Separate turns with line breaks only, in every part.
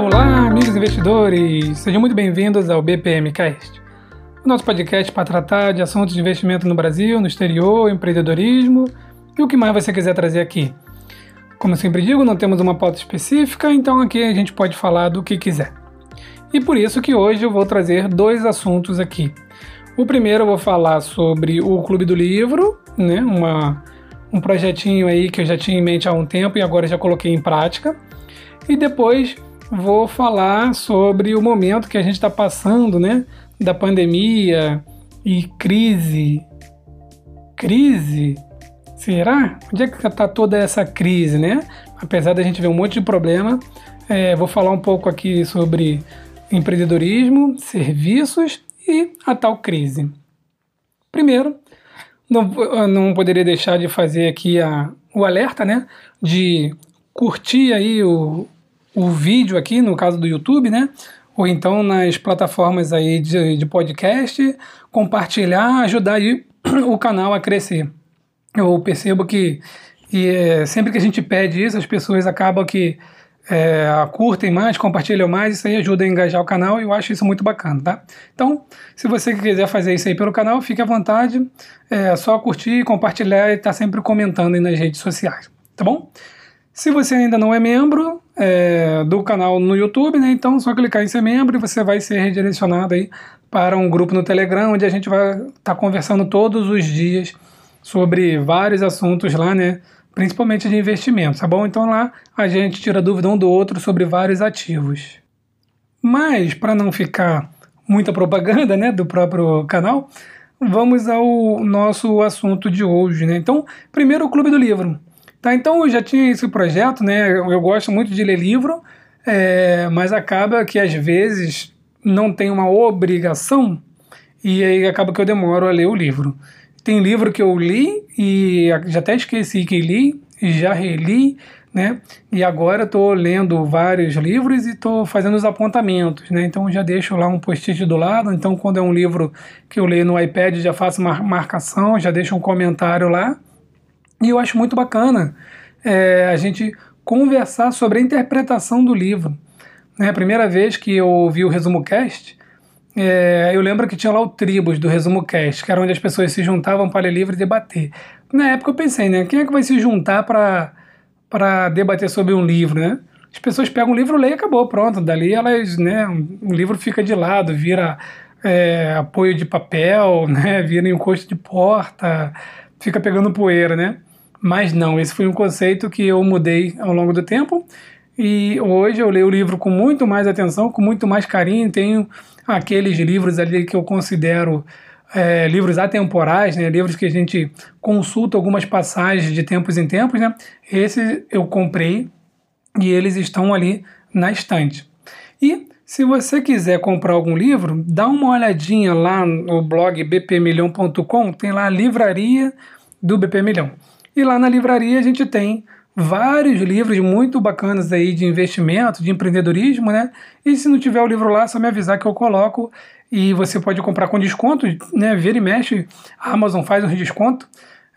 Olá, amigos investidores! Sejam muito bem-vindos ao BPMcast, o nosso podcast para tratar de assuntos de investimento no Brasil, no exterior, empreendedorismo e o que mais você quiser trazer aqui. Como sempre digo, não temos uma pauta específica, então aqui a gente pode falar do que quiser. E por isso que hoje eu vou trazer dois assuntos aqui. O primeiro eu vou falar sobre o Clube do Livro, né, uma, um projetinho aí que eu já tinha em mente há um tempo e agora já coloquei em prática. E depois vou falar sobre o momento que a gente está passando, né, da pandemia e crise. Crise? Será? Onde é que está toda essa crise, né? Apesar da gente ver um monte de problema, é, vou falar um pouco aqui sobre empreendedorismo, serviços e a tal crise. Primeiro, não, não poderia deixar de fazer aqui a, o alerta, né? De curtir aí o, o vídeo aqui, no caso do YouTube, né? Ou então nas plataformas aí de, de podcast, compartilhar, ajudar aí o canal a crescer. Eu percebo que e, é, sempre que a gente pede isso, as pessoas acabam que é, curtem mais, compartilham mais, isso aí ajuda a engajar o canal e eu acho isso muito bacana, tá? Então, se você quiser fazer isso aí pelo canal, fique à vontade, é só curtir, compartilhar e estar tá sempre comentando aí nas redes sociais, tá bom? Se você ainda não é membro é, do canal no YouTube, né, então só clicar em ser membro e você vai ser redirecionado aí para um grupo no Telegram, onde a gente vai estar tá conversando todos os dias sobre vários assuntos lá, né? principalmente de investimentos, tá bom? Então lá a gente tira dúvida um do outro sobre vários ativos. Mas para não ficar muita propaganda, né, do próprio canal, vamos ao nosso assunto de hoje, né? Então, primeiro o Clube do Livro. Tá, então eu já tinha esse projeto, né? Eu gosto muito de ler livro, é, mas acaba que às vezes não tem uma obrigação e aí acaba que eu demoro a ler o livro. Tem livro que eu li e já até esqueci que li, já reli, né? E agora estou lendo vários livros e estou fazendo os apontamentos, né? Então já deixo lá um post-it do lado. Então quando é um livro que eu leio no iPad já faço uma marcação, já deixo um comentário lá. E eu acho muito bacana é, a gente conversar sobre a interpretação do livro. Né? A primeira vez que eu ouvi o resumo cast, é, eu lembro que tinha lá o Tribos do Resumo Cast, que era onde as pessoas se juntavam para ler livro e debater. Na época eu pensei, né? Quem é que vai se juntar para debater sobre um livro, né? As pessoas pegam um livro, leem e acabou, pronto. Dali elas, né? O livro fica de lado, vira é, apoio de papel, né? Vira encosto de porta, fica pegando poeira, né? Mas não, esse foi um conceito que eu mudei ao longo do tempo. E hoje eu leio o livro com muito mais atenção, com muito mais carinho, tenho aqueles livros ali que eu considero é, livros atemporais, né, livros que a gente consulta algumas passagens de tempos em tempos, né, esses eu comprei e eles estão ali na estante. E se você quiser comprar algum livro, dá uma olhadinha lá no blog bpmilhão.com, tem lá a livraria do BP Milhão. E lá na livraria a gente tem vários livros muito bacanas aí de investimento, de empreendedorismo, né? E se não tiver o livro lá, é só me avisar que eu coloco e você pode comprar com desconto, né? Vira e mexe, a Amazon faz um desconto.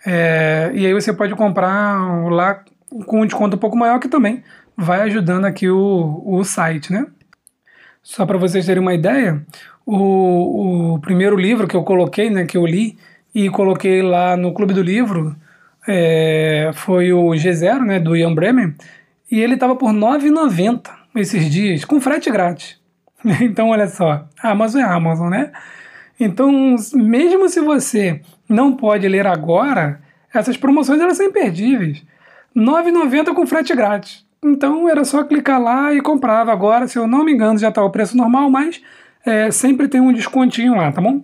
É, e aí você pode comprar lá com um desconto um pouco maior que também vai ajudando aqui o, o site, né? Só para vocês terem uma ideia, o, o primeiro livro que eu coloquei, né, que eu li e coloquei lá no Clube do Livro, é, foi o G0, né, do Ian Bremen, e ele estava por R$ 9,90 esses dias, com frete grátis. Então, olha só, Amazon é Amazon, né? Então, mesmo se você não pode ler agora, essas promoções elas são imperdíveis. R$ 9,90 com frete grátis. Então, era só clicar lá e comprava. Agora, se eu não me engano, já está o preço normal, mas é, sempre tem um descontinho lá, tá bom?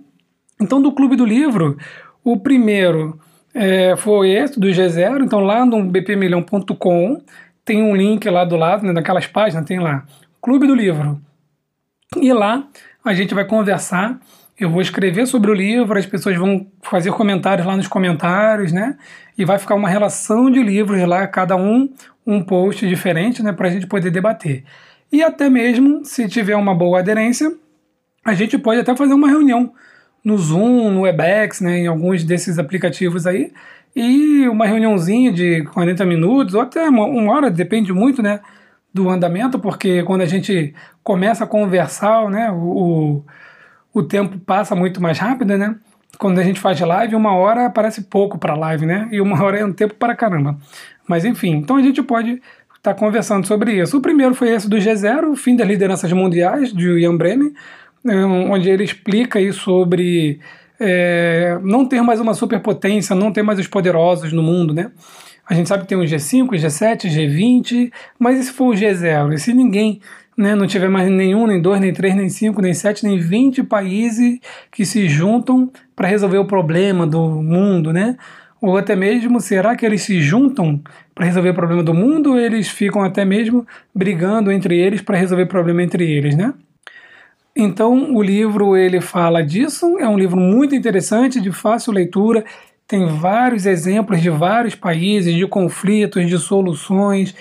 Então, do Clube do Livro, o primeiro é, foi esse, do G0. Então, lá no bpmilhão.com tem um link lá do lado, né, páginas, tem lá Clube do Livro. E lá a gente vai conversar. Eu vou escrever sobre o livro, as pessoas vão fazer comentários lá nos comentários, né? E vai ficar uma relação de livros lá, cada um um post diferente, né? Para a gente poder debater. E até mesmo, se tiver uma boa aderência, a gente pode até fazer uma reunião no Zoom, no Webex, né, em alguns desses aplicativos aí, e uma reuniãozinha de 40 minutos, ou até uma, uma hora, depende muito, né, do andamento, porque quando a gente começa a conversar, né, o, o tempo passa muito mais rápido, né? Quando a gente faz live, uma hora parece pouco para live, né? E uma hora é um tempo para caramba. Mas enfim, então a gente pode estar tá conversando sobre isso. O primeiro foi esse do G0, o fim das lideranças mundiais, de Ian Bremen, onde ele explica aí sobre é, não ter mais uma superpotência, não ter mais os poderosos no mundo, né? A gente sabe que tem o G5, G7, G20, mas e se for o G0? E se ninguém né, não tiver mais nenhum, nem dois, nem três, nem cinco, nem sete, nem vinte países que se juntam para resolver o problema do mundo, né? Ou até mesmo, será que eles se juntam para resolver o problema do mundo ou eles ficam até mesmo brigando entre eles para resolver o problema entre eles, né? Então, o livro ele fala disso, é um livro muito interessante, de fácil leitura, tem vários exemplos de vários países, de conflitos, de soluções.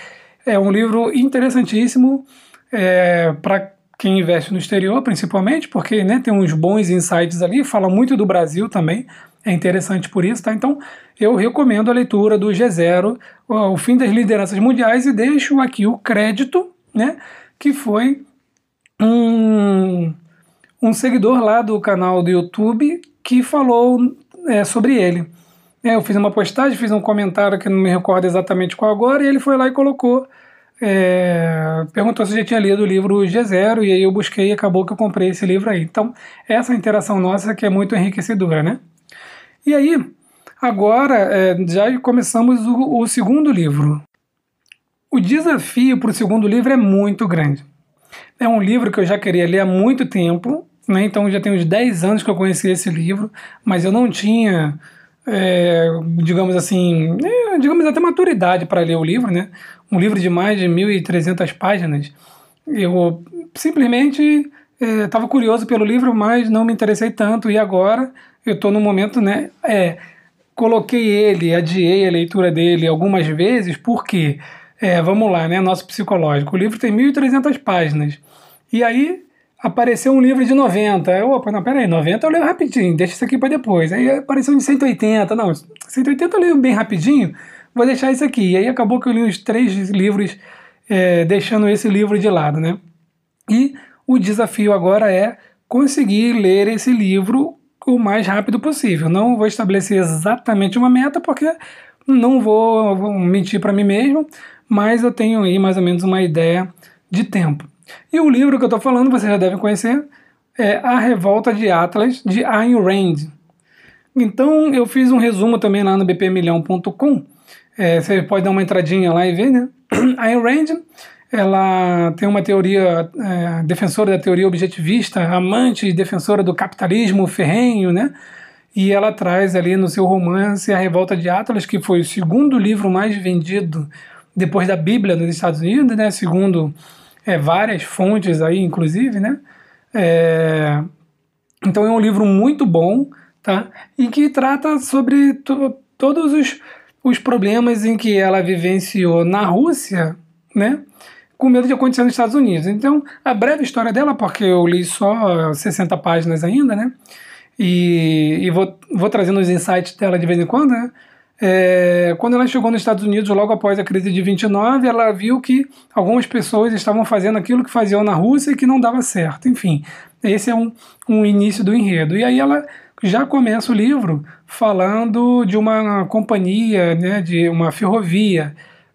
É um livro interessantíssimo é, para quem investe no exterior, principalmente, porque né, tem uns bons insights ali, fala muito do Brasil também, é interessante por isso, tá? Então, eu recomendo a leitura do G0, O Fim das Lideranças Mundiais, e deixo aqui o crédito, né, que foi um, um seguidor lá do canal do YouTube que falou é, sobre ele. É, eu fiz uma postagem, fiz um comentário que não me recordo exatamente qual agora, e ele foi lá e colocou. É, perguntou se já tinha lido o livro G0, e aí eu busquei e acabou que eu comprei esse livro aí. Então, essa interação nossa que é muito enriquecedora, né? E aí, agora é, já começamos o, o segundo livro. O desafio para o segundo livro é muito grande. É um livro que eu já queria ler há muito tempo, né? então já tem uns 10 anos que eu conheci esse livro, mas eu não tinha é, digamos assim, é, digamos até maturidade para ler o livro, né? Um livro de mais de 1.300 páginas. Eu simplesmente estava é, curioso pelo livro, mas não me interessei tanto. E agora eu estou no momento, né? É, coloquei ele, adiei a leitura dele algumas vezes, porque, é, vamos lá, né? Nosso psicológico. O livro tem 1.300 páginas. E aí apareceu um livro de 90. Eu, opa, não, peraí, 90 eu leio rapidinho, deixa isso aqui para depois. Aí apareceu um de 180. Não, 180 eu leio bem rapidinho, vou deixar isso aqui. E aí acabou que eu li os três livros, é, deixando esse livro de lado, né? E o desafio agora é conseguir ler esse livro o mais rápido possível. Não vou estabelecer exatamente uma meta, porque não vou, vou mentir para mim mesmo, mas eu tenho aí mais ou menos uma ideia de tempo. E o livro que eu estou falando, vocês já devem conhecer, é A Revolta de Atlas, de Ayn Rand. Então, eu fiz um resumo também lá no bpmilhão.com. É, você pode dar uma entradinha lá e ver, né? Ayn Rand, ela tem uma teoria, é, defensora da teoria objetivista, amante e defensora do capitalismo ferrenho, né? E ela traz ali no seu romance A Revolta de Atlas, que foi o segundo livro mais vendido depois da Bíblia nos Estados Unidos, né? Segundo é, várias fontes aí, inclusive, né? É, então é um livro muito bom, tá? E que trata sobre todos os, os problemas em que ela vivenciou na Rússia, né? Com medo de acontecer nos Estados Unidos. Então, a breve história dela, porque eu li só 60 páginas ainda, né? E, e vou, vou trazendo os insights dela de vez em quando, né? É, quando ela chegou nos Estados Unidos, logo após a crise de 29, ela viu que algumas pessoas estavam fazendo aquilo que faziam na Rússia e que não dava certo. Enfim, esse é um, um início do enredo. E aí ela já começa o livro falando de uma companhia, né, de uma ferrovia,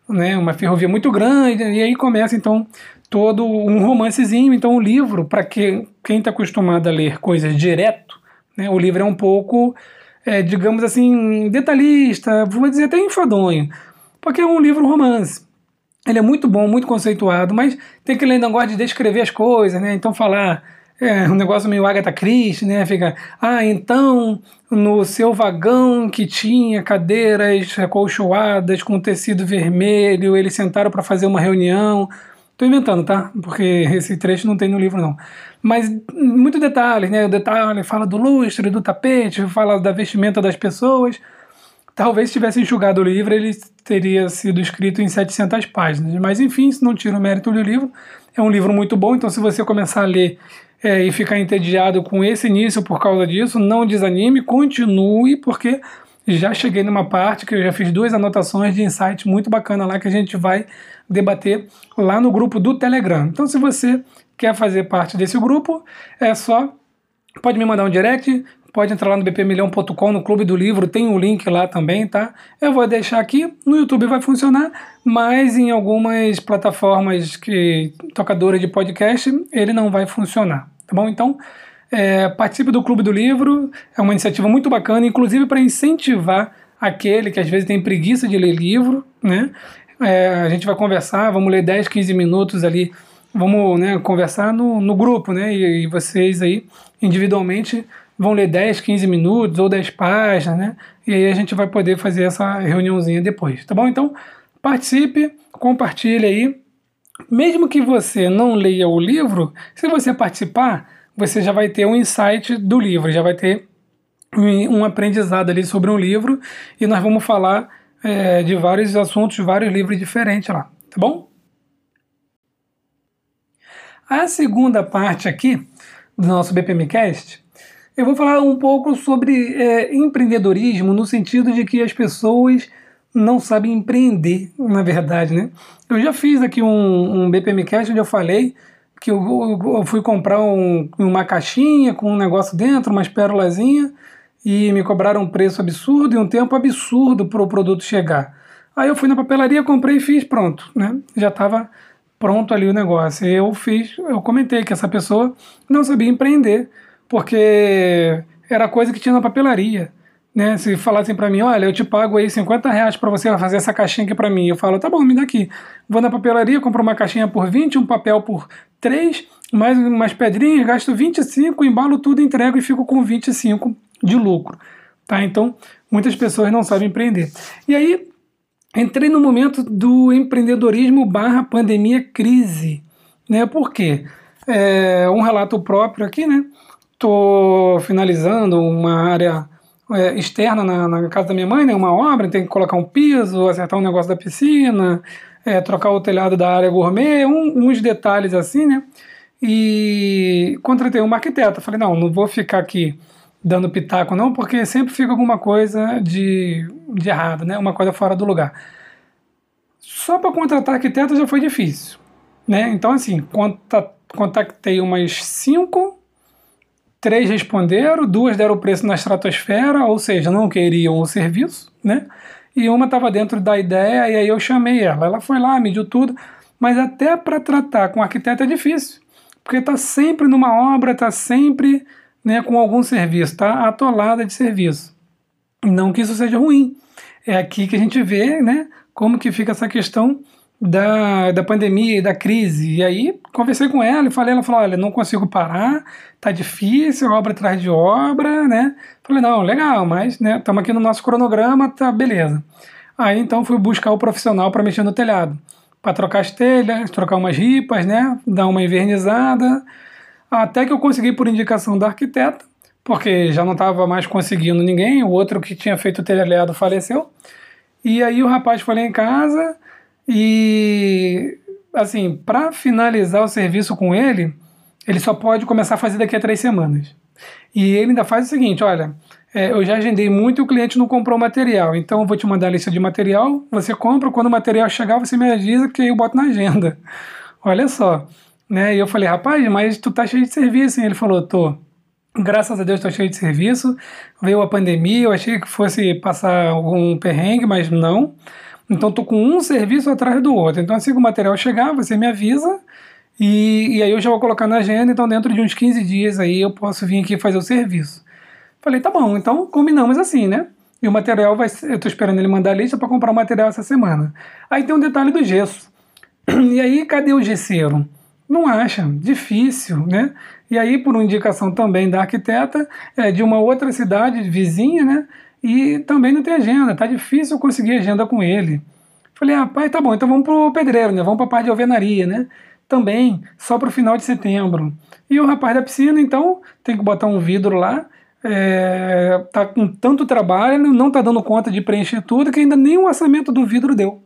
né, uma ferrovia muito grande, e aí começa então todo um romancezinho. Então o livro, para que, quem está acostumado a ler coisas direto, né, o livro é um pouco é, digamos assim, detalhista, vou dizer até enfadonho, porque é um livro romance. Ele é muito bom, muito conceituado, mas tem aquele negócio de descrever as coisas, né? Então falar é um negócio meio Agatha Christie, né? Fica, ah, então no seu vagão que tinha cadeiras acolchoadas com tecido vermelho, eles sentaram para fazer uma reunião. Tô inventando, tá? Porque esse trecho não tem no livro, não. Mas muito detalhes, né? O detalhe fala do lustre, do tapete, fala da vestimenta das pessoas. Talvez se tivesse enxugado o livro, ele teria sido escrito em 700 páginas. Mas enfim, isso não tira o mérito do livro. É um livro muito bom, então se você começar a ler é, e ficar entediado com esse início por causa disso, não desanime, continue, porque já cheguei numa parte que eu já fiz duas anotações de insight muito bacana lá que a gente vai debater lá no grupo do Telegram. Então, se você quer fazer parte desse grupo, é só pode me mandar um direct, pode entrar lá no bpmilhão.com, no Clube do Livro, tem um link lá também, tá? Eu vou deixar aqui, no YouTube vai funcionar, mas em algumas plataformas que tocadoras de podcast ele não vai funcionar, tá bom? Então, é, participe do Clube do Livro, é uma iniciativa muito bacana, inclusive para incentivar aquele que às vezes tem preguiça de ler livro, né? É, a gente vai conversar, vamos ler 10, 15 minutos ali, vamos né, conversar no, no grupo, né? E, e vocês aí, individualmente, vão ler 10, 15 minutos ou 10 páginas, né? E aí a gente vai poder fazer essa reuniãozinha depois, tá bom? Então, participe, compartilhe aí. Mesmo que você não leia o livro, se você participar, você já vai ter um insight do livro, já vai ter um aprendizado ali sobre um livro e nós vamos falar é, de vários assuntos, vários livros diferentes lá, tá bom? A segunda parte aqui do nosso BPMcast, eu vou falar um pouco sobre é, empreendedorismo no sentido de que as pessoas não sabem empreender, na verdade, né? Eu já fiz aqui um, um BPMcast onde eu falei que eu, eu fui comprar um, uma caixinha com um negócio dentro, umas pérolazinhas, e me cobraram um preço absurdo e um tempo absurdo para o produto chegar. Aí eu fui na papelaria, comprei e fiz, pronto, né? Já estava pronto ali o negócio. Eu fiz, eu comentei que essa pessoa não sabia empreender, porque era coisa que tinha na papelaria. Né, se falassem para mim, olha, eu te pago aí 50 reais para você fazer essa caixinha aqui para mim, eu falo, tá bom, me dá aqui. Vou na papelaria, compro uma caixinha por 20, um papel por 3, mais umas pedrinhas, gasto 25, embalo tudo, entrego e fico com 25 de lucro. Tá? Então, muitas pessoas não sabem empreender. E aí, entrei no momento do empreendedorismo barra pandemia crise. Né? Por quê? É, um relato próprio aqui, né? Estou finalizando uma área é, externa na, na, casa da minha mãe, né? Uma obra, tem que colocar um piso, acertar um negócio da piscina, é, trocar o telhado da área gourmet, um, uns detalhes assim, né? E contratei uma arquiteta. Falei, não, não vou ficar aqui dando pitaco, não, porque sempre fica alguma coisa de, de errado, né? Uma coisa fora do lugar. Só para contratar arquiteto já foi difícil, né? Então, assim, contactei umas cinco, três responderam, duas deram o preço na estratosfera, ou seja, não queriam o serviço, né? E uma estava dentro da ideia, e aí eu chamei ela. Ela foi lá, mediu tudo, mas até para tratar com arquiteto é difícil, porque está sempre numa obra, está sempre né, com algum serviço, está atolada de serviço. Não que isso seja ruim. É aqui que a gente vê né, como que fica essa questão da, da pandemia e da crise. E aí conversei com ela e falei, ela falou, olha, não consigo parar, tá difícil, obra atrás de obra, né? Falei, não, legal, mas né, estamos aqui no nosso cronograma, tá beleza. Aí então fui buscar o profissional para mexer no telhado, para trocar as telhas, trocar umas ripas, né? Dar uma invernizada, até que eu consegui por indicação da arquiteta, porque já não estava mais conseguindo ninguém, o outro que tinha feito o telhado faleceu. E aí o rapaz foi lá em casa e, assim, para finalizar o serviço com ele, ele só pode começar a fazer daqui a três semanas. E ele ainda faz o seguinte: olha, é, eu já agendei muito e o cliente não comprou material, então eu vou te mandar a lista de material, você compra, quando o material chegar, você me avisa que eu boto na agenda. Olha só. Né? E eu falei, rapaz, mas tu tá cheio de serviço. E ele falou, tô. Graças a Deus tô cheio de serviço. Veio a pandemia, eu achei que fosse passar algum perrengue, mas não. Então tô com um serviço atrás do outro. Então assim que o material chegar, você me avisa e, e aí eu já vou colocar na agenda. Então dentro de uns 15 dias aí eu posso vir aqui fazer o serviço. Falei, tá bom, então combinamos assim, né? E o material vai ser, eu tô esperando ele mandar a lista para comprar o material essa semana. Aí tem um detalhe do gesso. E aí, cadê o gesseiro? Não acha, difícil, né? E aí, por indicação também da arquiteta, é, de uma outra cidade vizinha, né? E também não tem agenda, tá difícil conseguir agenda com ele. Falei, ah, tá bom, então vamos pro pedreiro, né? Vamos pra parte de alvenaria, né? Também, só pro final de setembro. E o rapaz da piscina, então, tem que botar um vidro lá, é, tá com tanto trabalho, não tá dando conta de preencher tudo, que ainda nem o orçamento do vidro deu.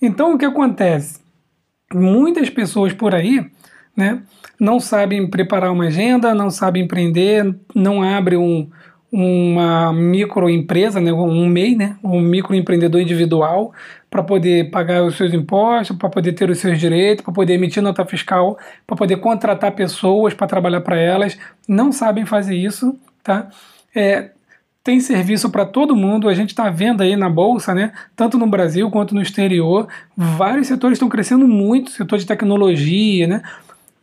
Então, o que acontece? muitas pessoas por aí né, não sabem preparar uma agenda, não sabem empreender, não abrem um, uma microempresa, né, um MEI, né, um microempreendedor individual, para poder pagar os seus impostos, para poder ter os seus direitos, para poder emitir nota fiscal, para poder contratar pessoas para trabalhar para elas, não sabem fazer isso, tá? É, tem serviço para todo mundo, a gente está vendo aí na bolsa, né, tanto no Brasil quanto no exterior, vários setores estão crescendo muito, setor de tecnologia, né?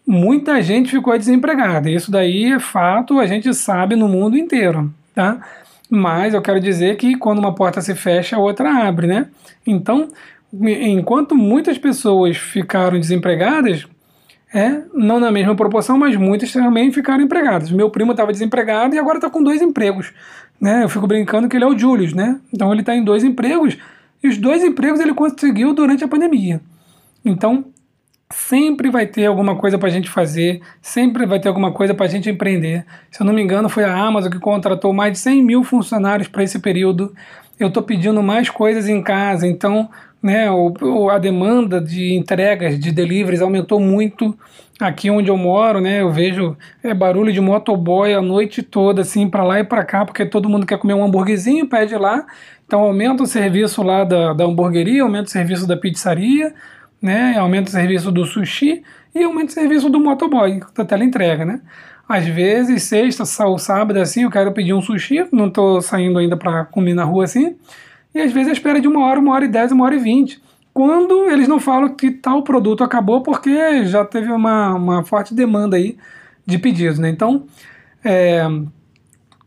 Muita gente ficou desempregada. Isso daí é fato, a gente sabe no mundo inteiro, tá? Mas eu quero dizer que quando uma porta se fecha, a outra abre, né? Então, enquanto muitas pessoas ficaram desempregadas, é, não na mesma proporção, mas muitas também ficaram empregadas. Meu primo estava desempregado e agora está com dois empregos. Né? Eu fico brincando que ele é o Julius, né? Então ele está em dois empregos e os dois empregos ele conseguiu durante a pandemia. Então, sempre vai ter alguma coisa para a gente fazer, sempre vai ter alguma coisa para a gente empreender. Se eu não me engano, foi a Amazon que contratou mais de 100 mil funcionários para esse período. Eu estou pedindo mais coisas em casa, então né, o, a demanda de entregas, de deliveries aumentou muito aqui onde eu moro, né? Eu vejo é, barulho de motoboy a noite toda, assim, para lá e para cá, porque todo mundo quer comer um hambúrguerzinho, pede lá. Então aumenta o serviço lá da, da hamburgueria, aumenta o serviço da pizzaria, né? Aumenta o serviço do sushi e aumenta o serviço do motoboy, da teleentrega, né? Às vezes, sexta, sábado, assim, eu quero pedir um sushi, não estou saindo ainda para comer na rua assim, e às vezes a espera de uma hora, uma hora e dez, uma hora e vinte. Quando eles não falam que tal produto acabou porque já teve uma, uma forte demanda aí de pedidos, né? Então, é,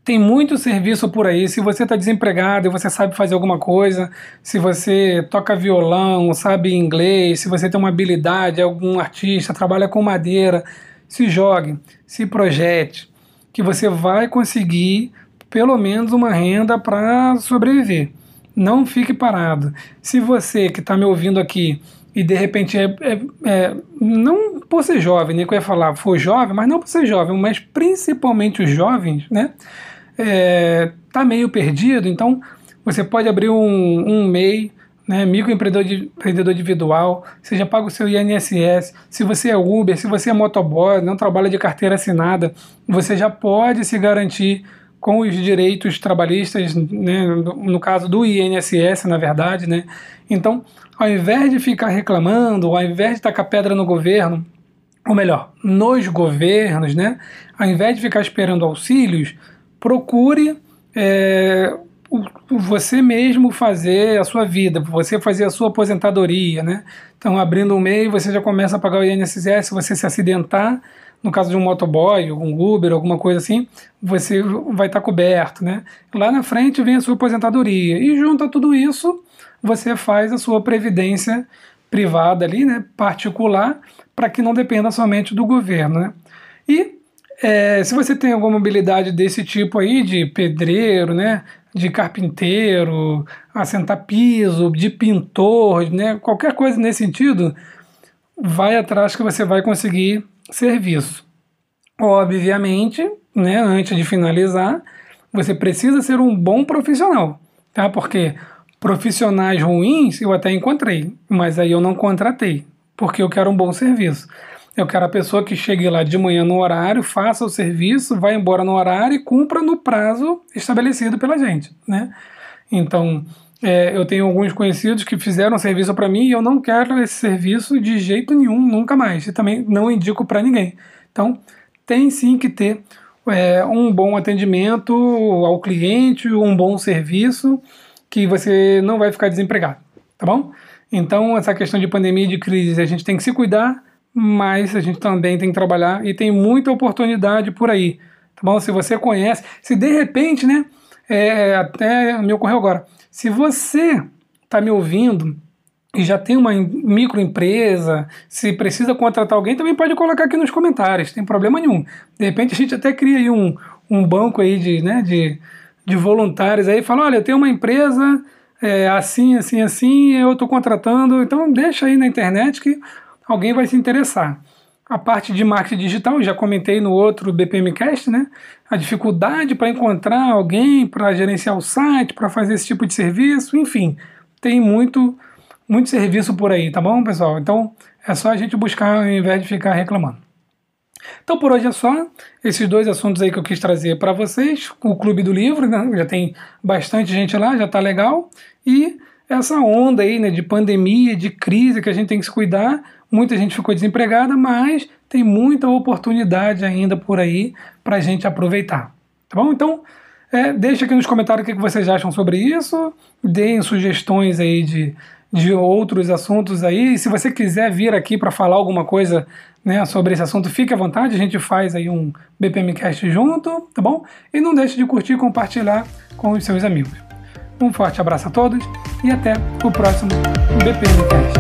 tem muito serviço por aí. Se você está desempregado e você sabe fazer alguma coisa, se você toca violão, sabe inglês, se você tem uma habilidade, algum artista, trabalha com madeira, se jogue, se projete, que você vai conseguir pelo menos uma renda para sobreviver. Não fique parado. Se você que está me ouvindo aqui e de repente é, é, é, não por ser jovem, nem que eu ia falar, for jovem, mas não por ser jovem, mas principalmente os jovens, né? É, tá meio perdido, então você pode abrir um, um MEI, né, microempreendedor de, empreendedor individual, você já paga o seu INSS, se você é Uber, se você é motoboy, não trabalha de carteira assinada, você já pode se garantir com os direitos trabalhistas, né, no, no caso do INSS, na verdade, né? Então, ao invés de ficar reclamando, ao invés de tacar pedra no governo, ou melhor, nos governos, né, ao invés de ficar esperando auxílios, procure é, você mesmo fazer a sua vida, você fazer a sua aposentadoria, né? Então, abrindo um MEI, você já começa a pagar o INSS, se você se acidentar, no caso de um motoboy, um Uber, alguma coisa assim, você vai estar coberto, né? Lá na frente vem a sua aposentadoria. E junto a tudo isso, você faz a sua previdência privada ali, né, particular, para que não dependa somente do governo, né? E é, se você tem alguma habilidade desse tipo aí, de pedreiro, né, de carpinteiro, assentar piso, de pintor, né, qualquer coisa nesse sentido, vai atrás que você vai conseguir serviço. Obviamente, né, antes de finalizar, você precisa ser um bom profissional, tá? Porque profissionais ruins eu até encontrei, mas aí eu não contratei, porque eu quero um bom serviço. Eu quero a pessoa que chegue lá de manhã no horário, faça o serviço, vá embora no horário e cumpra no prazo estabelecido pela gente, né? Então, é, eu tenho alguns conhecidos que fizeram serviço para mim e eu não quero esse serviço de jeito nenhum, nunca mais. E também não indico para ninguém. Então, tem sim que ter é, um bom atendimento ao cliente, um bom serviço, que você não vai ficar desempregado, tá bom? Então, essa questão de pandemia e de crise, a gente tem que se cuidar, mas a gente também tem que trabalhar e tem muita oportunidade por aí, tá bom? Se você conhece, se de repente, né, é, até me ocorreu agora, se você está me ouvindo e já tem uma microempresa, se precisa contratar alguém, também pode colocar aqui nos comentários, tem problema nenhum. De repente a gente até cria aí um, um banco aí de, né, de, de voluntários aí, fala, olha, eu tenho uma empresa é, assim, assim, assim, eu estou contratando, então deixa aí na internet que alguém vai se interessar. A parte de marketing digital, já comentei no outro BPMcast, né? A dificuldade para encontrar alguém para gerenciar o site, para fazer esse tipo de serviço, enfim, tem muito muito serviço por aí, tá bom, pessoal? Então é só a gente buscar ao invés de ficar reclamando. Então por hoje é só. Esses dois assuntos aí que eu quis trazer para vocês. O Clube do Livro, né? já tem bastante gente lá, já tá legal. E essa onda aí né, de pandemia, de crise que a gente tem que se cuidar. Muita gente ficou desempregada, mas tem muita oportunidade ainda por aí para a gente aproveitar. Tá bom? Então, é, deixa aqui nos comentários o que vocês acham sobre isso. Deem sugestões aí de, de outros assuntos aí. Se você quiser vir aqui para falar alguma coisa né, sobre esse assunto, fique à vontade. A gente faz aí um BPMcast junto, tá bom? E não deixe de curtir e compartilhar com os seus amigos. Um forte abraço a todos e até o próximo BPMcast.